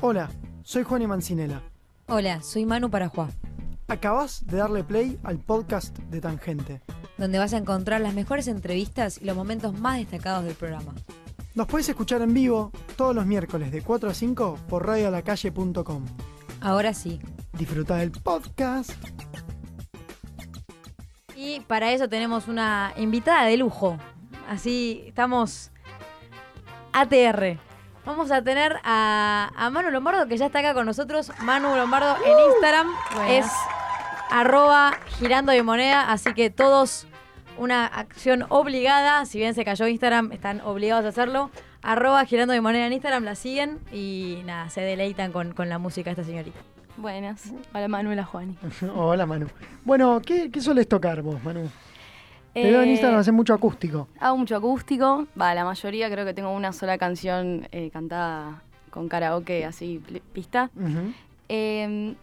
Hola, soy Juan y Mancinela. Hola, soy Manu Parajuá, Acabas de darle play al podcast de Tangente. donde vas a encontrar las mejores entrevistas y los momentos más destacados del programa. Nos puedes escuchar en vivo todos los miércoles de 4 a 5 por radioalacalle.com. Ahora sí. Disfruta del podcast. Y para eso tenemos una invitada de lujo. Así estamos ATR. Vamos a tener a, a Manu Lombardo, que ya está acá con nosotros. Manu Lombardo en Instagram es arroba girando de moneda, así que todos una acción obligada. Si bien se cayó Instagram, están obligados a hacerlo. Arroba girando de moneda en Instagram, la siguen y nada, se deleitan con, con la música de esta señorita. Buenas. Hola Manuela Juani. Hola, Manu. Bueno, ¿qué, qué sueles tocar vos, Manu? Te veo en Eh, Instagram, haces mucho acústico. Hago mucho acústico. Va, la mayoría creo que tengo una sola canción eh, cantada con karaoke, así, pista. Eh,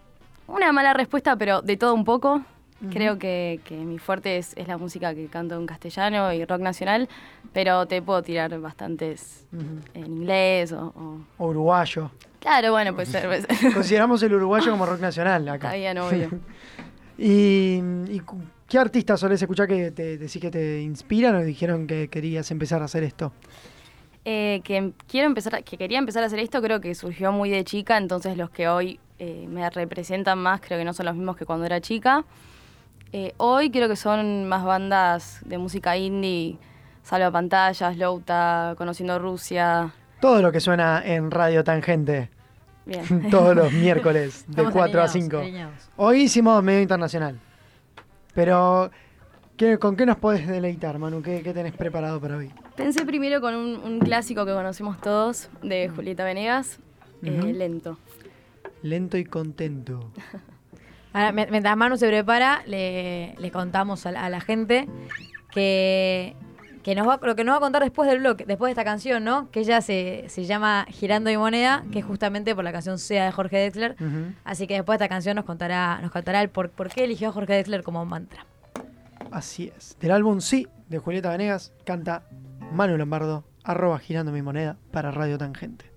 una mala respuesta, pero de todo un poco. Creo que, que mi fuerte es, es la música que canto en castellano y rock nacional, pero te puedo tirar bastantes en inglés o... o- O uruguayo. Claro, bueno, puede ser. Puede ser. Consideramos el uruguayo como rock nacional acá. Está bien, obvio. ¿Y, y qué artistas solés escuchar que te decís que te inspiran o dijeron que querías empezar a hacer esto? Eh, que quiero empezar, a- que quería empezar a hacer esto, creo que surgió muy de chica, entonces los que hoy eh, me representan más creo que no son los mismos que cuando era chica. Eh, hoy creo que son más bandas de música indie, Salva Pantallas, Louta, Conociendo Rusia. Todo lo que suena en Radio Tangente, Bien. todos los miércoles, de Estamos 4 a alineados, 5. alineados. Hoy hicimos medio internacional. Pero, ¿qué- ¿con qué nos podés deleitar, Manu? ¿Qué, qué tenés preparado para hoy? Pensé primero con un, un clásico que conocemos todos de Julieta Venegas, eh. Lento. Lento y contento. Ahora, mi- mientras Manu se prepara, le, le contamos a la, a la gente que, que nos va, lo que nos va a contar después del bloque, después de esta canción, ¿no? Que ella se, se llama Girando y Moneda, que es justamente por la canción Sea de Jorge Drexler. Ujú. Así que después de esta canción nos contará, nos contará el por, por qué eligió a Jorge Drexler como mantra. Así es. Del álbum Sí, de Julieta Venegas, canta Manu Lombardo, arroba girando mi moneda para Radio Tangente.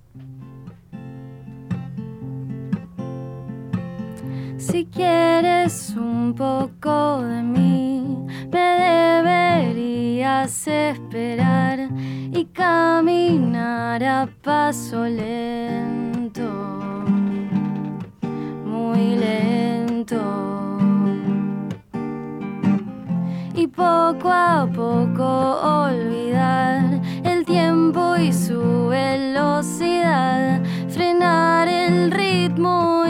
Si quieres un poco de mí, me deberías esperar y caminar a paso lento, muy lento. Y poco a poco olvidar el tiempo y su velocidad, frenar el ritmo,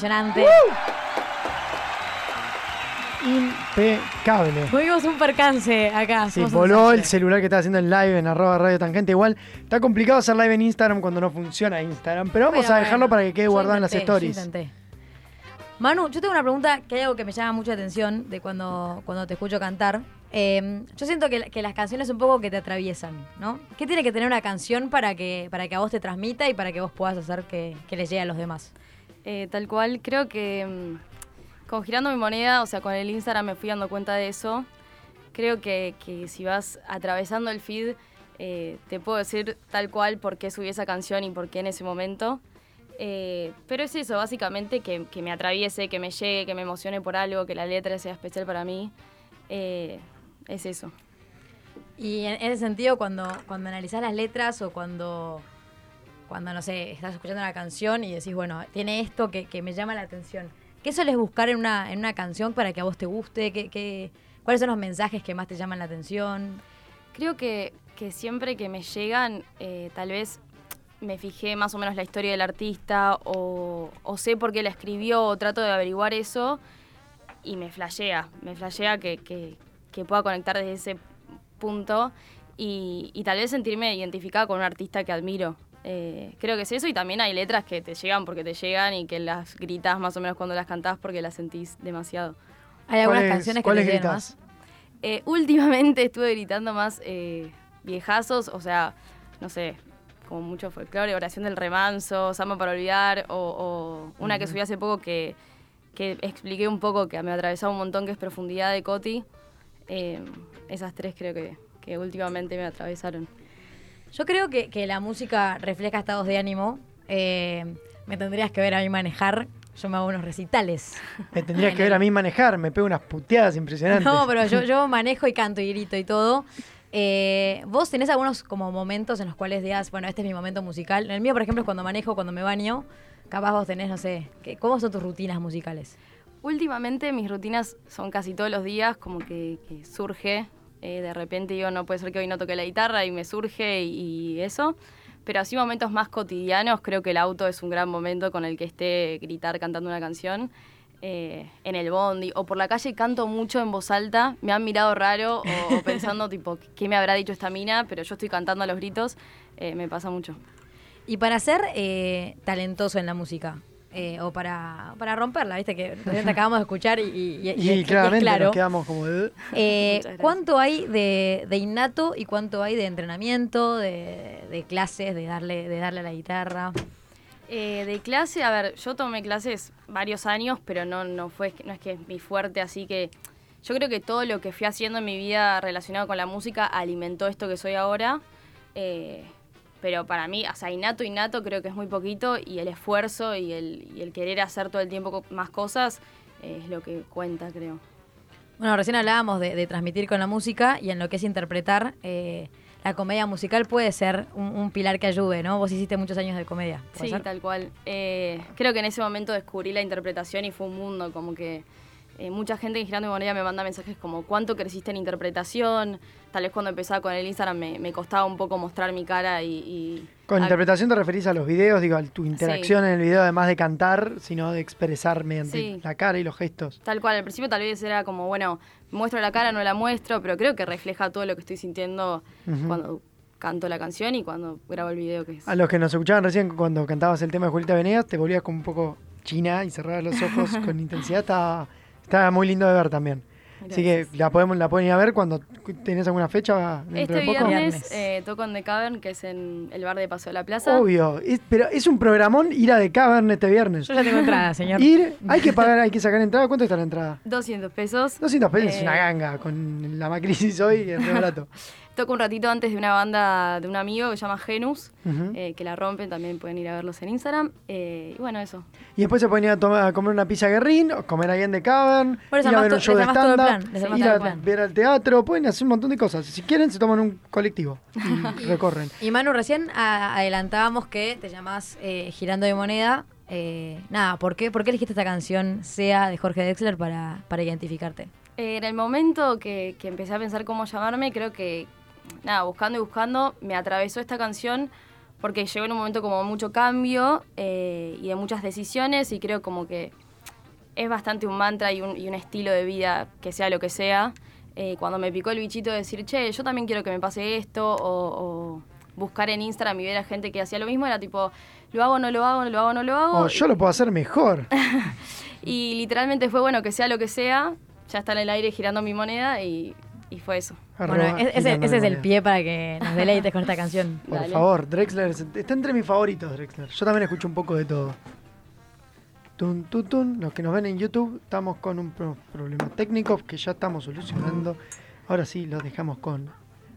Impresionante. Y impecable. Tuvimos un percance acá. Sí, voló el celular que está haciendo el live en arroba radio tangente. Igual está complicado hacer live en Instagram cuando no funciona Instagram, pero vamos a dejarlo bueno, para que quede guardado en las yo stories. intenté. Manu, yo tengo una pregunta que hay algo que me llama mucha atención de cuando, cuando te escucho cantar. Eh, yo siento que, que las canciones un poco que te atraviesan, ¿no? ¿Qué tiene que tener una canción para que, para que a vos te transmita y para que vos puedas hacer que, que les llegue a los demás? Eh, tal cual, creo que mm, con Girando mi Moneda, o sea, con el Instagram me fui dando cuenta de eso. Creo que, que si vas atravesando el feed, eh, te puedo decir tal cual por qué subí esa canción y por qué en ese momento. Eh, pero es eso, básicamente, que, que me atraviese, que me llegue, que me emocione por algo, que la letra sea especial para mí. Es eso. Y en ese sentido, cuando, cuando analizás las letras o cuando, cuando, no sé, estás escuchando una canción y decís, bueno, tiene esto que, me llama la atención. ¿Qué sueles buscar en una, en una canción para que a vos te guste? ¿Qué, ¿Cuáles son los mensajes que más te llaman la atención? Creo que, que siempre que me llegan, eh, tal vez me fijé más o menos la historia del artista o, o sé por qué la escribió o trato de averiguar eso y me flashea, me flashea que, que- que pueda conectar desde ese punto y, y tal vez sentirme identificada con un artista que admiro. Eh, creo que es eso y también hay letras que te llegan porque te llegan y que las gritas más o menos cuando las cantás porque las sentís demasiado. Hay algunas ¿Cuáles- canciones que te llegan gritas? más. Eh, últimamente estuve gritando más eh, viejazos, o sea, no sé, como mucho folclore, oración del remanso, samba para olvidar, o, o una que subí hace poco que, que expliqué un poco, que me atravesaba un montón, que es profundidad de Coti. Eh, esas tres creo que, que últimamente me atravesaron. Yo creo que, que la música refleja estados de ánimo. Eh, me tendrías que ver a mí manejar. Yo me hago unos recitales. Me tendrías que ver a mí manejar, me pego unas puteadas impresionantes. No, pero yo, yo manejo y canto y grito y todo. Eh, ¿Vos tenés algunos como momentos en los cuales digas, bueno, este es mi momento musical? El mío, por ejemplo, es cuando manejo, cuando me baño. Capaz vos tenés, no sé, ¿qué- ¿cómo son tus rutinas musicales? Últimamente mis rutinas son casi todos los días, como que, que surge. Eh, de repente digo, no puede ser que hoy no toque la guitarra y me surge y, y eso. Pero así momentos más cotidianos, creo que el auto es un gran momento con el que esté gritar cantando una canción. eh, en el bondi o por la calle canto mucho en voz alta. Me han mirado raro o, o pensando, tipo, ¿qué me habrá dicho esta mina? Pero yo estoy cantando a los gritos. eh, me pasa mucho. Y para ser talentoso en la música, eh, o para, para romperla, viste que recién te acabamos de escuchar y, y- y- y y es- y es claramente claro. nos quedamos como de... Eh. ¿Cuánto hay de, de innato y cuánto hay de entrenamiento, de, de clases, de darle, de darle a la guitarra? Eh, de clase, a ver, yo tomé clases varios años, pero no, no, fue, no es que es mi fuerte, así que yo creo que todo lo que fui haciendo en mi vida relacionado con la música alimentó esto que soy ahora. Pero para mí, o sea, innato, innato creo que es muy poquito y el esfuerzo y el, y el querer hacer todo el tiempo más cosas eh, es lo que cuenta, creo. Bueno, recién hablábamos de, de transmitir con la música y en lo que es interpretar, eh, la comedia musical puede ser un, un pilar que ayude, ¿no? Vos hiciste muchos años de comedia. ¿puede Sí, ser? tal cual. Eh, creo que en ese momento descubrí la interpretación y fue un mundo, como que eh, mucha gente en Girando y Moneda me manda mensajes como ¿cuánto creciste en interpretación? Tal vez cuando empezaba con el Instagram me, me costaba un poco mostrar mi cara y... y- Con a- interpretación te referís a los videos, digo, a tu interacción en el video, además de cantar, sino de expresar mediante Sí. la cara y los gestos. Tal cual, al principio tal vez era como, bueno, muestro la cara, no la muestro, pero creo que refleja todo lo que estoy sintiendo cuando canto la canción y cuando grabo el video que es... A los que nos escuchaban recién cuando cantabas el tema de Julieta Venegas, te volvías como un poco china y cerrabas los ojos con intensidad. Estaba, estaba muy lindo de ver también. Así que la podemos la pueden ir a ver cuando tenés alguna fecha dentro Este de poco. viernes, eh, toco en The Cavern, que es en el bar de Paso de la Plaza. Obvio, es- pero es un programón ir a The Cavern este viernes. Yo ya tengo entrada, señor. Ir, hay que pagar, hay que sacar entrada. ¿Cuánto está la entrada? 200 pesos. 200 pesos es Eh, una ganga con la macrisis hoy, es re barato. Toco un ratito antes de una banda de un amigo que se llama Genus, eh, que la rompen, también pueden ir a verlos en Instagram. Eh, y bueno, eso. Y después se pueden ir a, tomar- a comer una pizza guerrín, o comer ahí en The Cavern, ir a ver un show de stand-up, ir todo a el plan. ver al teatro, pueden hacer un montón de cosas. Si quieren, se toman un colectivo y recorren. Y Manu, recién a- adelantábamos que te llamás eh, Girando de Moneda. Eh, nada, ¿por qué, ¿por qué elegiste esta canción, sea de Jorge Dexler, para, para identificarte? En el momento que, que empecé a pensar cómo llamarme, creo que, nada, buscando y buscando, me atravesó esta canción porque llegó en un momento como mucho cambio eh, y de muchas decisiones y creo como que es bastante un mantra y un, y un estilo de vida que sea lo que sea. Eh, cuando me picó el bichito de decir, che, yo también quiero que me pase esto, o, o buscar en Instagram y ver a gente que hacía lo mismo, era tipo, lo hago, no lo hago, no lo hago, no lo hago. Oh, yo lo puedo hacer mejor. Y literalmente fue, bueno, que sea lo que sea, ya está en el aire girando mi moneda y, y fue eso. Bueno, es- ese, es el pie para que nos deleites con esta canción. Por Dale. favor, Drexler, está entre mis favoritos, Drexler. Yo también escucho un poco de todo. Tun, tun, tun. Los que nos ven en YouTube, estamos con un pro- problema técnico que ya estamos solucionando. Ahora sí, los dejamos con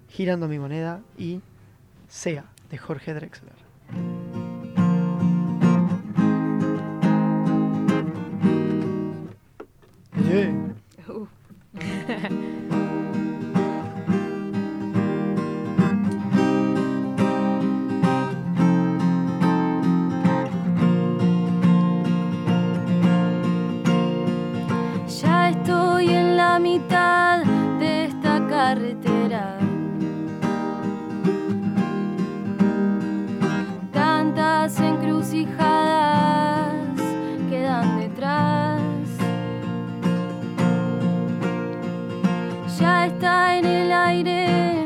Girando mi moneda y Sea de Jorge Drexler. Yeah. Ya de esta carretera. Tantas encrucijadas quedan detrás. Ya está en el aire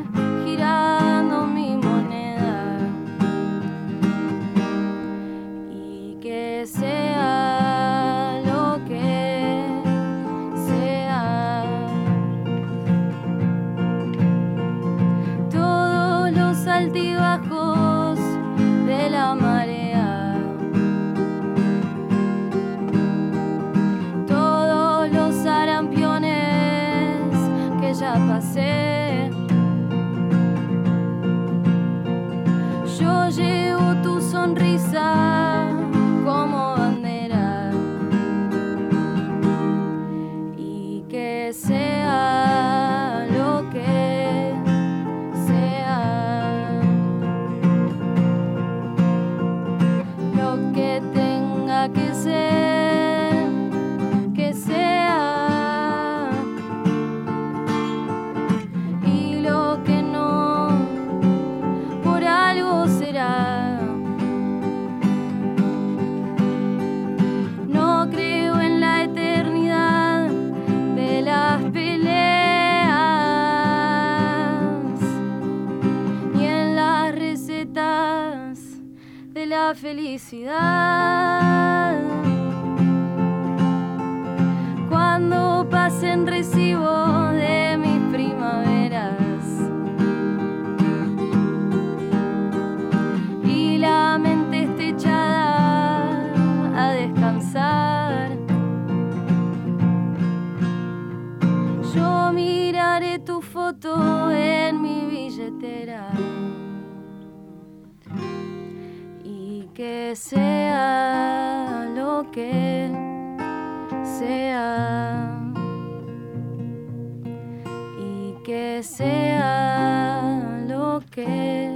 que sea lo que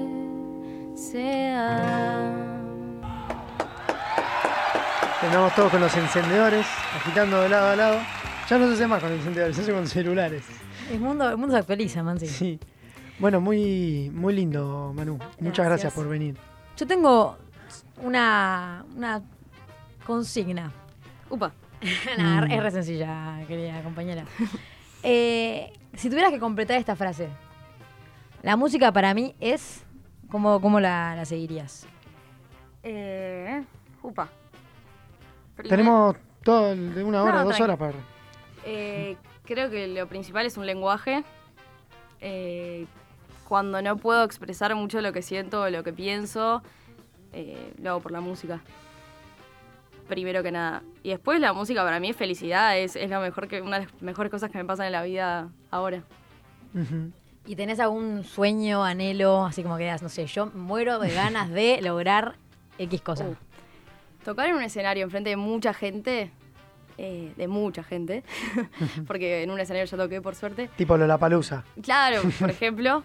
sea. Terminamos todos con los encendedores, agitando de lado a lado. Ya no se hace más con encendedores, se hace con celulares. El mundo, el mundo se actualiza, Mansi. Sí. Bueno, muy, muy lindo, Manu. Muchas Gracias. gracias por venir. Yo tengo una, una consigna. Upa. Nah, Mm. Es re sencilla, querida compañera. Eh, si tuvieras que completar esta frase, la música para mí es. ¿Cómo, cómo la, la seguirías? Eh, upa. Primer- Tenemos todo el- de una hora, No, dos tranqui. horas para. Eh, creo que lo principal es un lenguaje. Eh, cuando no puedo expresar mucho lo que siento o lo que pienso, eh, lo hago por la música. Primero que nada. Y después la música para mí es felicidad, es, es lo mejor que, una de las mejores cosas que me pasan en la vida ahora. ¿Y tenés algún sueño, anhelo, así como que digas, no sé, yo muero de ganas de lograr X cosa? Uh. Tocar en un escenario enfrente de mucha gente, eh, de mucha gente, porque en un escenario ya toqué por suerte. Tipo Lollapalooza. Claro, por ejemplo,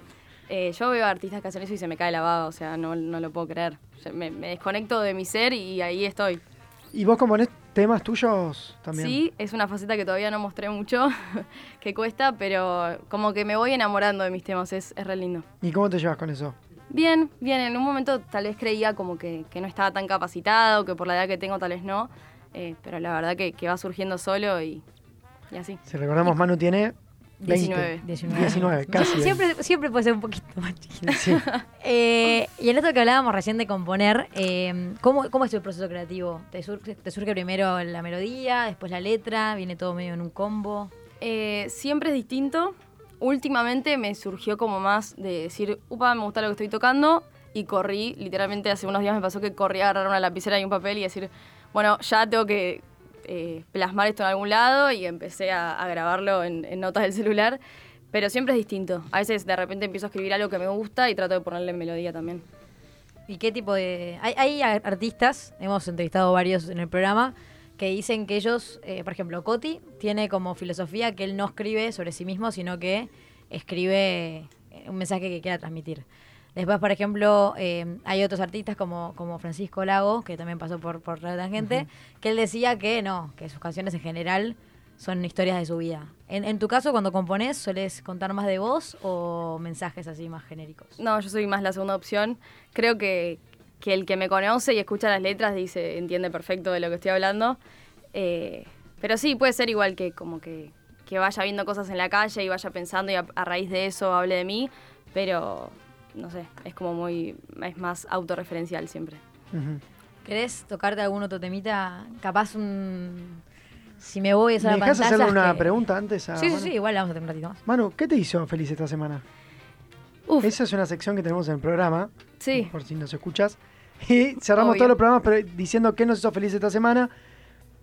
eh, yo veo artistas que hacen eso y se me cae la baba, o sea, no, no lo puedo creer. Yo Me, me desconecto de mi ser y ahí estoy. ¿Y vos componés temas tuyos también? Sí, es una faceta que todavía no mostré mucho, que cuesta, pero como que me voy enamorando de mis temas, es, es re lindo. ¿Y cómo te llevas con eso? Bien, bien, en un momento tal vez creía como que, que no estaba tan capacitado, que por la edad que tengo tal vez no, eh, pero la verdad que, que va surgiendo solo y, y así. Si recordamos, Manu tiene 20. 19. 19. 19, casi. Siempre, siempre puede ser un poquito más chiquito. Sí. Eh, y en esto que hablábamos recién de componer, eh, ¿cómo, ¿cómo es tu proceso creativo? ¿Te surge, ¿Te surge primero la melodía, después la letra? ¿Viene todo medio en un combo? Eh, siempre es distinto. Últimamente me surgió como más de decir, upa, me gusta lo que estoy tocando. Y corrí, literalmente hace unos días me pasó que corrí a agarrar una lapicera y un papel y decir, bueno, ya tengo que eh, plasmar esto en algún lado y empecé a, grabarlo en, notas del celular. Pero siempre es distinto. A veces de repente empiezo a escribir algo que me gusta y trato de ponerle melodía también. ¿Y qué tipo de...? Hay, artistas, hemos entrevistado varios en el programa, que dicen que ellos, eh, por ejemplo, Coti tiene como filosofía que él no escribe sobre sí mismo, sino que escribe eh, un mensaje que quiera transmitir. Después, por ejemplo, eh, hay otros artistas como, como Francisco Lago, que también pasó por, por Radio Tangente, que él decía que no, que sus canciones en general son historias de su vida. En, en tu caso, cuando componés, ¿sueles contar más de vos o mensajes así más genéricos? No, yo soy más la segunda opción. Creo que, que el que me conoce y escucha las letras dice, entiende perfecto de lo que estoy hablando. Eh, pero sí, puede ser igual que como que, que vaya viendo cosas en la calle y vaya pensando y a, a raíz de eso hable de mí, pero no sé, es como muy, es más autorreferencial siempre. ¿Querés tocarte algún otro temita? Capaz un... Si me voy a hacer ¿Me la dejas pantalla... hacerle una que- pregunta antes? A Sí, sí, Manu? sí, igual la vamos a tener un ratito más. Manu, ¿qué te hizo feliz esta semana? Uf, Esa es una sección que tenemos en el programa, sí. por si nos escuchas. Y cerramos Obvio. todos los programas pero diciendo qué nos hizo feliz esta semana.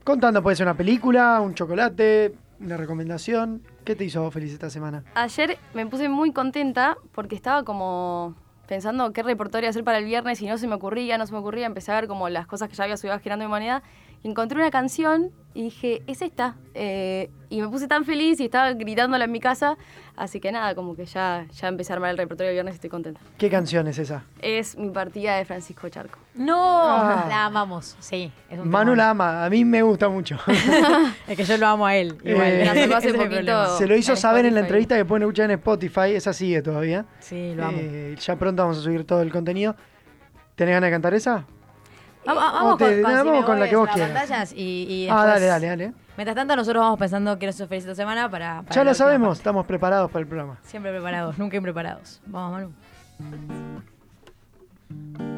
Contando, puede ser una película, un chocolate, una recomendación. ¿Qué te hizo feliz esta semana? Ayer me puse muy contenta porque estaba como pensando qué repertorio hacer para el viernes y no se me ocurría, no se me ocurría. Empecé a ver como las cosas que ya había subido Girando mi Moneda. Encontré una canción y dije, es esta. Eh, y me puse tan feliz y estaba gritándola en mi casa. Así que nada, como que ya, ya empecé a armar el repertorio del viernes y estoy contenta. ¿Qué canción es esa? Es mi partida de Francisco Charco. ¡No! Ah. La amamos, sí. Es un Manu la ama, a mí me gusta mucho. Es que yo lo amo a él. Eh, Igual. Me la sacó hace poquito. Se lo hizo en saber en la entrevista que pueden escuchar en Spotify, esa sigue todavía. Sí, lo amo. Eh, ya pronto vamos a subir todo el contenido. ¿Tenés ganas de cantar esa? Vamos, vamos te- con, vamos la que vos quieras. pantallas y, y Ah, dale, dale, dale. Mientras tanto, nosotros vamos pensando qué nos feliz esta semana para... para Ya lo sabemos, parte. estamos preparados para el programa. Siempre preparados, nunca impreparados. Vamos, Manu.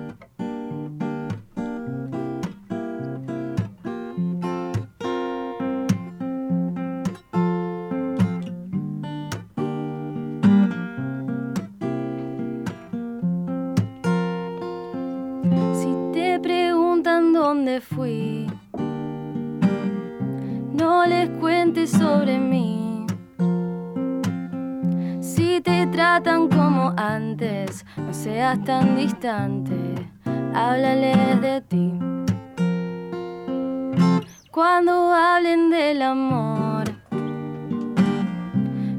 No les cuentes sobre mí. Si te tratan como antes, no seas tan distante, háblales de ti. Cuando hablen del amor,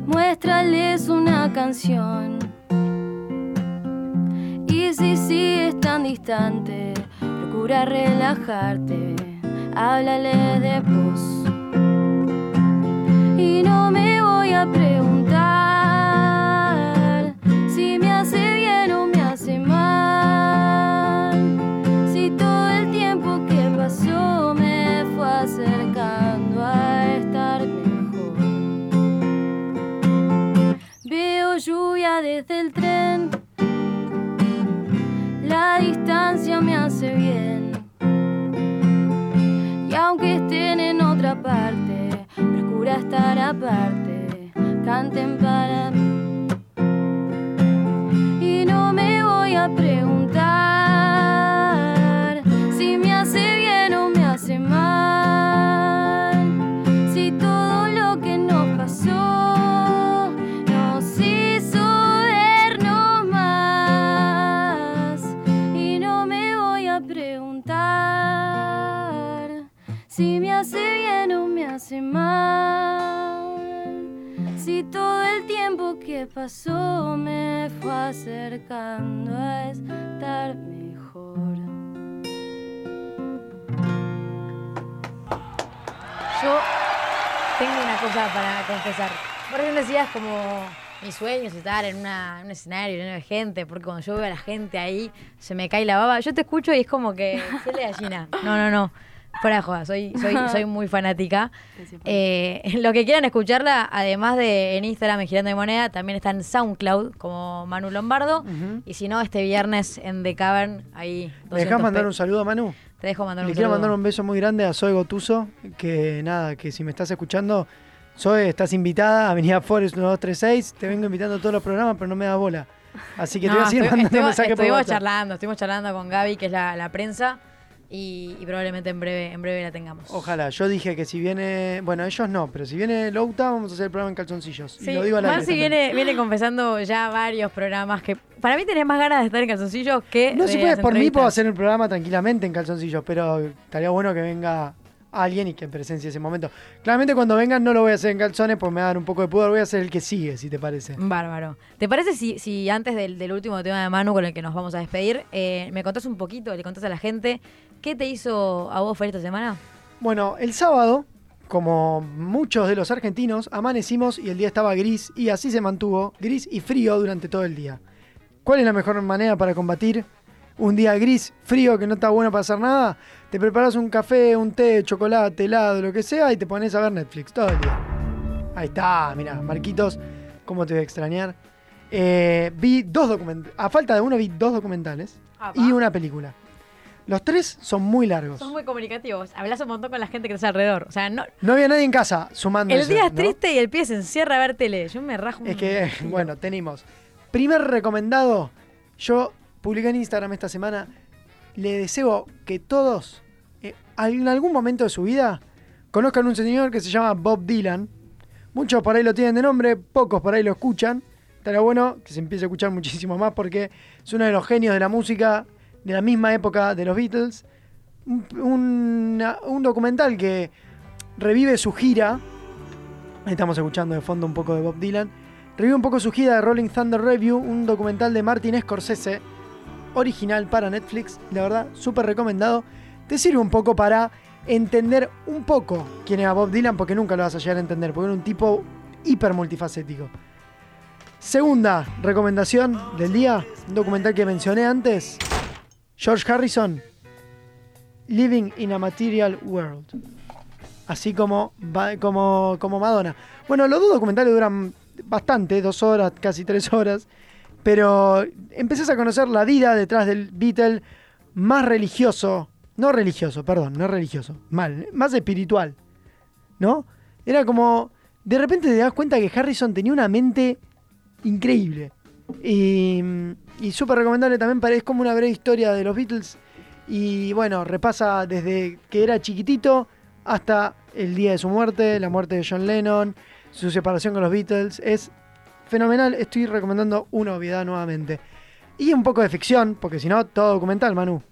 muéstrales una canción. Y si sigues tan distante, procura relajarte, háblale de vos. Y no me voy a preguntar si me hace bien o me hace mal. Si todo el tiempo que pasó me fue acercando a estar mejor. Veo lluvia desde el tren. Bien. Y aunque estén en otra parte, procura estar aparte. Canten para mí. Si me hace bien o me hace mal. Si todo el tiempo que pasó me fue acercando a estar mejor. Yo tengo una cosa para confesar. Por ejemplo, decías como mis sueños estar en, una, un escenario lleno de gente, porque cuando yo veo a la gente ahí, se me cae la baba. Yo te escucho y es como que de gallina. No, no, no. Fuera de joda, soy, soy, soy muy fanática. Eh, lo que quieran escucharla, además de en Instagram en Girando de Moneda, también está en SoundCloud como Manu Lombardo. Y si no, este viernes en The Cavern, ahí. ¿Me dejás 200 mandar un saludo a Manu? Te dejo mandar Le un quiero saludo. mandar un beso muy grande a Zoe Gotuso, que nada, que si me estás escuchando, Zoe, estás invitada a Avenida Forest 1236, te vengo invitando a todos los programas, pero no me da bola. Así que te voy a No, seguir mandando mensajes por estuvimos charlando, estuvimos charlando con Gaby, que es la, la prensa, y, y probablemente en breve, en breve la tengamos. Ojalá, yo dije que si viene, bueno, ellos no, pero si viene Louta, vamos a hacer el programa en calzoncillos. Sí, y lo digo Marci también. viene, viene confesando ya varios programas que para mí tenés más ganas de estar en calzoncillos que No de se puede, las por mí puedo hacer el programa tranquilamente en calzoncillos, pero estaría bueno que venga alguien y que presencie ese momento. Claramente cuando vengan no lo voy a hacer en calzones, pues me va a dar un poco de pudor, voy a hacer el que sigue, si te parece. Bárbaro. ¿Te parece si, si antes del, del último tema de Manu con el que nos vamos a despedir, eh, me contás un poquito, le contás a la gente, qué te hizo a vos feliz esta semana? Bueno, el sábado, como muchos de los argentinos, amanecimos y el día estaba gris y así se mantuvo, gris y frío durante todo el día. ¿Cuál es la mejor manera para combatir un día gris, frío, que no está bueno para hacer nada? Te preparas un café, un té, chocolate, helado, lo que sea y te pones a ver Netflix todo el día. Ahí está, mira, Marquitos, ¿cómo te voy a extrañar? Eh, vi dos documentales, a falta de uno vi dos documentales y una película. Los tres son muy largos. Sos muy comunicativos, hablas un montón con la gente que está alrededor. O sea, no, No había nadie en casa sumando el eso, día es ¿no? triste y el pie se encierra a ver tele. Yo me rajo un Es que, tiro. bueno, tenemos. Primer recomendado, yo publiqué en Instagram esta semana, le deseo que todos, eh, en algún momento de su vida, conozcan un señor que se llama Bob Dylan. Muchos por ahí lo tienen de nombre, pocos por ahí lo escuchan. Estaría bueno que se empiece a escuchar muchísimo más porque es uno de los genios de la música de la misma época de los Beatles. Un, documental que revive su gira. Estamos escuchando de fondo un poco de Bob Dylan. Revive un poco su gira de Rolling Thunder Review, un documental de Martin Scorsese, original para Netflix. La verdad, súper recomendado. Te sirve un poco para entender un poco quién era Bob Dylan, porque nunca lo vas a llegar a entender, porque era un tipo hiper multifacético. Segunda recomendación del día, un documental que mencioné antes. George Harrison, Living in a Material World. Así como, como, como Madonna. Bueno, los dos documentales duran bastante, dos horas, casi tres horas. Pero empezás a conocer la vida detrás del Beatle más religioso. No religioso, perdón, no religioso. Mal, más espiritual. ¿No? Era como. De repente te das cuenta que Harrison tenía una mente increíble. Y, y súper recomendable también, para, es como una breve historia de los Beatles. Y bueno, repasa desde que era chiquitito hasta el día de su muerte, la muerte de John Lennon, su separación con los Beatles. Es fenomenal, estoy recomendando una obviedad nuevamente. Y un poco de ficción, porque si no, todo documental, Manu.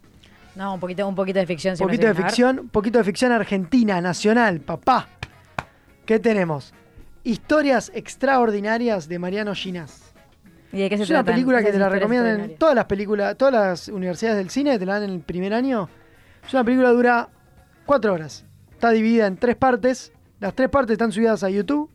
No, un poquito, un poquito de ficción. Un siempre poquito de ficción, un poquito de ficción argentina, nacional, papá. ¿Qué tenemos? Historias extraordinarias de Mariano Ginás. ¿Y de qué se Es una película que te la recomiendan en todas las películas, todas las universidades del cine, te la dan en el primer año. Es una película que dura cuatro horas. Está dividida en tres partes. Las tres partes están subidas a YouTube.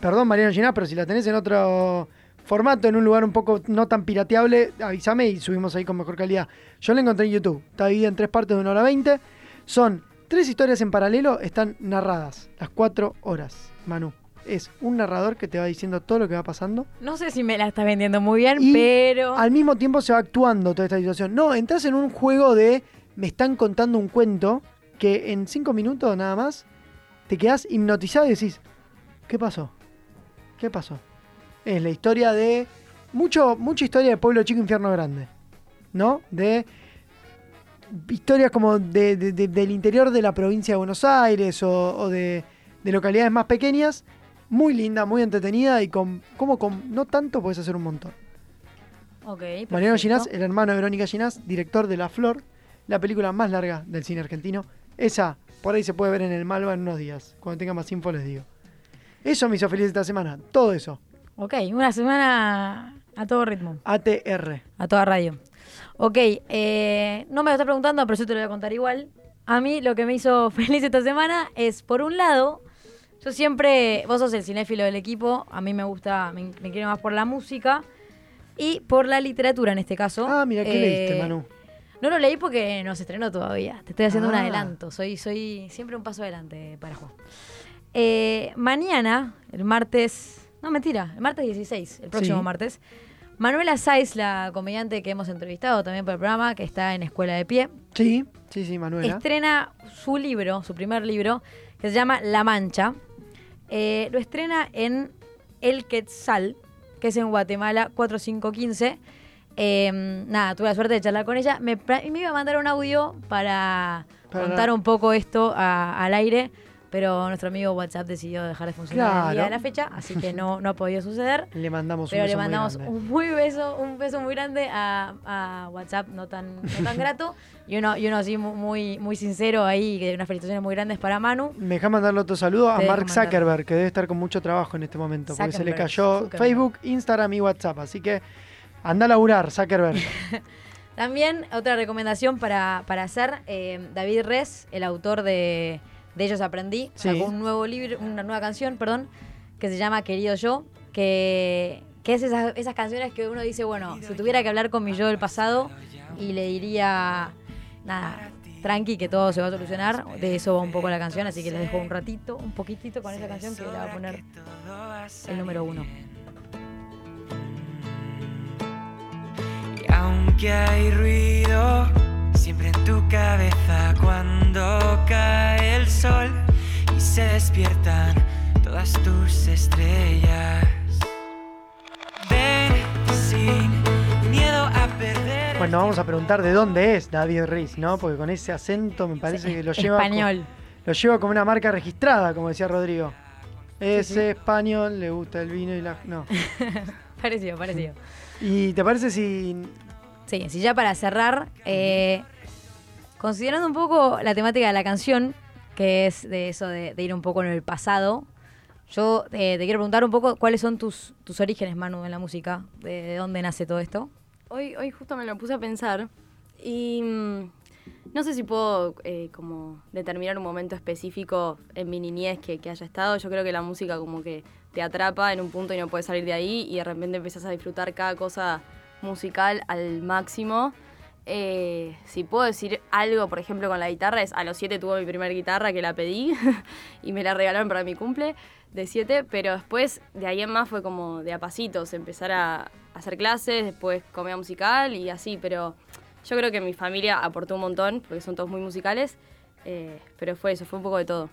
Perdón, Mariano Ginás, pero si la tenés en otro formato, en un lugar un poco no tan pirateable, avísame y subimos ahí con mejor calidad. Yo la encontré en YouTube. Está dividida en tres partes de una hora veinte. Son tres historias en paralelo, están narradas. Las cuatro horas, Manu. Es un narrador que te va diciendo todo lo que va pasando. No sé si me la estás vendiendo muy bien, Y pero. Al mismo tiempo se va actuando toda esta situación. No, entras en un juego de me están contando un cuento que en cinco minutos nada más te quedas hipnotizado y decís, ¿qué pasó? ¿Qué pasó? Es la historia de. Mucho, mucha historia de pueblo chico, infierno grande. ¿No? De historias como de- de- de- del interior de la provincia de Buenos Aires o, de localidades más pequeñas. Muy linda, muy entretenida y con, como con no tanto puedes hacer un montón. Ok, Mariano. Ginás, el hermano de Verónica Ginás, director de La Flor, la película más larga del cine argentino. Esa, por ahí se puede ver en el Malva en unos días. Cuando tenga más info les digo. Eso me hizo feliz esta semana. Todo eso. Ok, una semana a todo ritmo, ATR. a toda radio. Ok, eh, no me lo estás preguntando, pero yo te lo voy a contar igual. A mí lo que me hizo feliz esta semana es, por un lado, yo siempre, vos sos el cinéfilo del equipo, a mí me gusta, me, me quiero más por la música y por la literatura en este caso. Ah, mira, ¿qué Eh, leíste, Manu? No lo leí porque no se estrenó todavía. Te estoy haciendo un Ah. adelanto. Soy, soy siempre un paso adelante para Juan. Eh, mañana, el martes. No, mentira, el martes 16, el próximo Sí. martes. Manuela Saiz, la comediante que hemos entrevistado también por el programa, que está en Escuela de Pie, Sí, sí, sí, Manuela. estrena su libro, su primer libro, que se llama La Mancha. Eh, lo estrena en El Quetzal, que es en Guatemala 4515. Eh, nada, tuve la suerte de charlar con ella. Me, me iba a mandar un audio para, Para- contar un poco esto a- al aire, pero nuestro amigo WhatsApp decidió dejar de funcionar el día Claro. de la fecha, así que no, no ha podido suceder. Le mandamos Pero un le beso muy mandamos grande. un muy beso, un beso muy grande a, a WhatsApp no tan, no tan grato y uno, y uno así mu- muy, muy sincero ahí, que unas felicitaciones muy grandes para Manu. Me deja mandarle otro saludo a Te Mark mandar. Zuckerberg, que debe estar con mucho trabajo en este momento, porque se le cayó Zuckerberg. Facebook, Instagram y WhatsApp. Así que anda a laburar, Zuckerberg. También otra recomendación para, para hacer, eh, David Res, el autor de, de Ellos Aprendí, Sí. sacó un nuevo libro, una nueva canción, perdón, que se llama Querido Yo, que, que es esas, esas canciones que uno dice, bueno, si tuviera que hablar con mi yo del pasado y le diría, nada, tranqui, que todo se va a solucionar, de eso va un poco la canción, así que les dejo un ratito, un poquitito con esa canción que le va a poner el número uno. Y aunque hay ruido siempre en tu cabeza cuando cae el sol y se despiertan todas tus estrellas. Ven sin miedo a perder. Bueno, vamos a preguntar de dónde es David Riz, ¿no? Porque con ese acento me parece que lo lleva. Español. lo lleva como una marca registrada, como decía Rodrigo. Es sí. español, le gusta el vino y la. No. Parecido, parecido. ¿Y te parece si. Sí, sí, ya para cerrar, eh, considerando un poco la temática de la canción, que es de eso de, ir un poco en el pasado, yo eh, te quiero preguntar un poco cuáles son tus, tus orígenes, Manu, en la música, de, de dónde nace todo esto. Hoy, hoy justo me lo puse a pensar y mm, no sé si puedo eh, como determinar un momento específico en mi niñez que, que haya estado. Yo creo que la música como que te atrapa en un punto y no puedes salir de ahí y de repente empiezas a disfrutar cada cosa musical al máximo. Eh, si puedo decir algo, por ejemplo, con la guitarra, es a los 7 tuve mi primera guitarra que la pedí y me la regalaron para mi cumple de 7, pero después de ahí en más fue como de a pasitos, empezar a hacer clases, después comedia musical y así, pero yo creo que mi familia aportó un montón, porque son todos muy musicales, eh, pero fue eso, fue un poco de todo.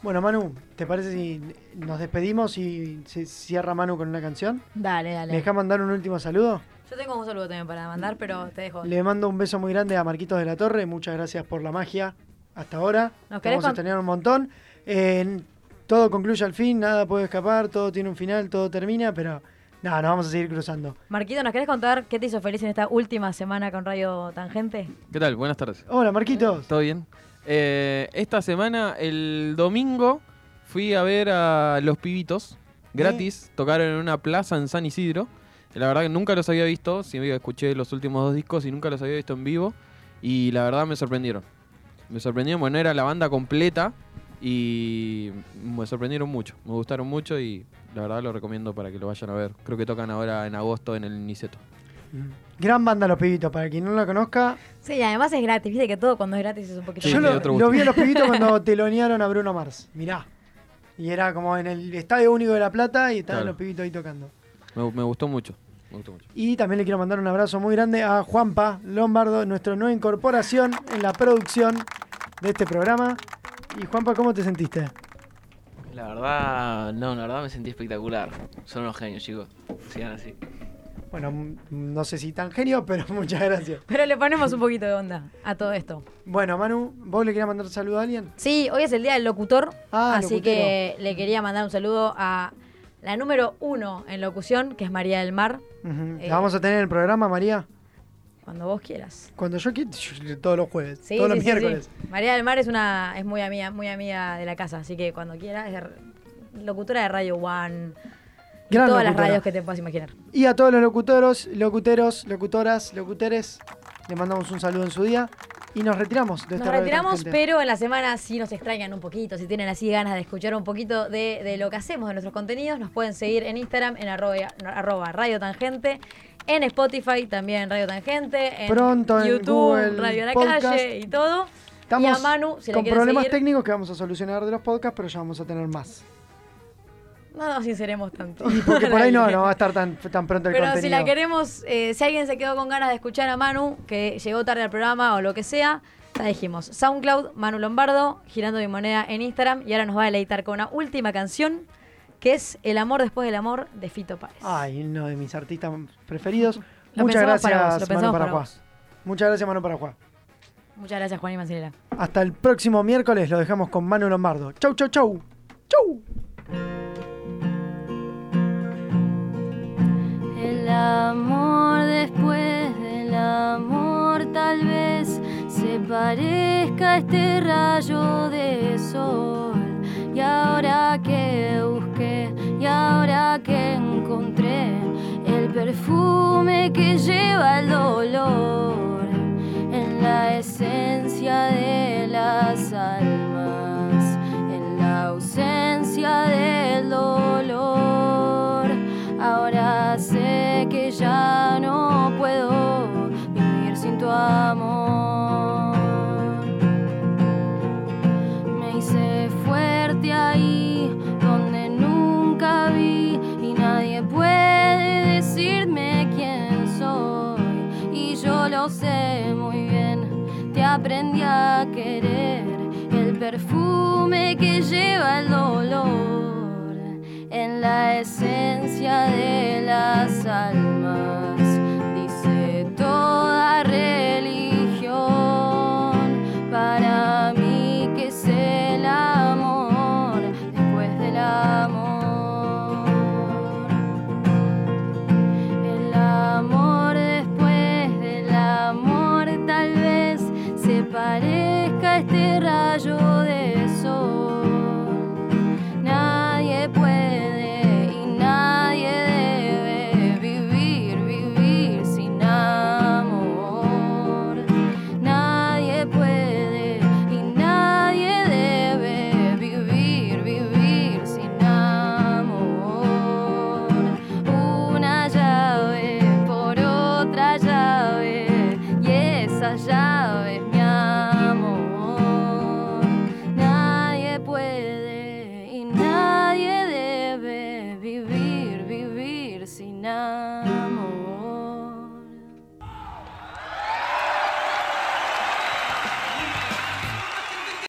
Bueno, Manu, ¿te parece si nos despedimos y se cierra Manu con una canción? Dale, ¿Me dale. deja mandar un último saludo? Yo tengo un saludo también para mandar, pero te dejo. Le mando un beso muy grande a Marquitos de la Torre. Muchas gracias por la magia hasta ahora. ¿Nos querés Vamos a tener un montón. Eh, todo concluye al fin, nada puede escapar, todo tiene un final, todo termina, pero nada, nos vamos a seguir cruzando. Marquito, ¿nos querés contar qué te hizo feliz en esta última semana con Radio Tangente? ¿Qué tal? Buenas tardes. Hola, Marquitos. ¿Todo bien? Eh, esta semana, el domingo, fui a ver a Los Pibitos, gratis. Tocaron en una plaza en San Isidro. La verdad que nunca los había visto, siempre escuché los últimos dos discos y nunca los había visto en vivo. Y la verdad me sorprendieron. Me sorprendieron, bueno, era la banda completa y me sorprendieron mucho. Me gustaron mucho y la verdad lo recomiendo para que lo vayan a ver. Creo que tocan ahora en agosto en el Niceto. Gran banda Los Pibitos, para quien no la conozca. Sí, además es gratis, viste que todo cuando es gratis es un poquito Sí, Yo lo, otro lo vi a Los Pibitos cuando telonearon a Bruno Mars. Mirá. Y era como en el Estadio Único de La Plata y estaban Claro. Los Pibitos ahí tocando. Me, me gustó mucho. Me gustó mucho. Y también le quiero mandar un abrazo muy grande a Juanpa Lombardo, nuestra nueva incorporación en la producción de este programa. Y Juanpa, ¿cómo te sentiste? La verdad, no, la verdad me sentí espectacular. Son unos genios, chicos. Sigan así. Bueno, no sé si tan genio, pero muchas gracias. Pero le ponemos un poquito de onda a todo esto. Bueno, Manu, ¿vos le querías mandar un saludo a alguien? Sí, hoy es el día del locutor, Ah, así locutero. que le quería mandar un saludo a la número uno en locución, que es María del Mar. Eh. ¿La vamos a tener en el programa, María? cuando vos quieras. Cuando yo quiera, todos los jueves, Sí, todos sí, los sí, miércoles. María del Mar es una es muy amiga, muy amiga de la casa, así que cuando quiera es locutora de Radio One. Gran todas las radios que te puedas imaginar. Y a todos los locutoros, locuteros, locutoras, locuteres, le mandamos un saludo en su día. Y nos retiramos de Nos esta radio retiramos, tangente. pero en la semana si nos extrañan un poquito, si tienen así ganas de escuchar un poquito de, de lo que hacemos, de nuestros contenidos, nos pueden seguir en Instagram, en arroba, arroba Radio Tangente, en Spotify también Radio Tangente, en Pronto en YouTube, Google Radio a la Podcast. Calle y todo. Estamos y a Manu, si con problemas seguir, técnicos que vamos a solucionar de los podcasts, pero ya vamos a tener más. No nos sinceremos tanto. Y porque por ahí no, no va a estar tan, tan pronto el Pero contenido. si la queremos, eh, si alguien se quedó con ganas de escuchar a Manu, que llegó tarde al programa o lo que sea, ya dijimos, SoundCloud, Manu Lombardo, girando mi moneda en Instagram, y ahora nos va a deleitar con una última canción, que es El amor después del amor de Fito Páez. Ay, uno de mis artistas preferidos. Lo Muchas para gracias, vos, lo Manu para. Muchas gracias, Manu Paraguá. Muchas gracias, Juan y Mancilera. Hasta el próximo miércoles lo dejamos con Manu Lombardo. Chau, chau, chau. Chau. El amor después del amor tal vez se parezca a este rayo de sol. Y ahora que busqué, y ahora que encontré el perfume que lleva el dolor en la esencia de las almas, en la ausencia del dolor. Aprendí a querer el perfume que lleva el dolor en la esencia de las almas.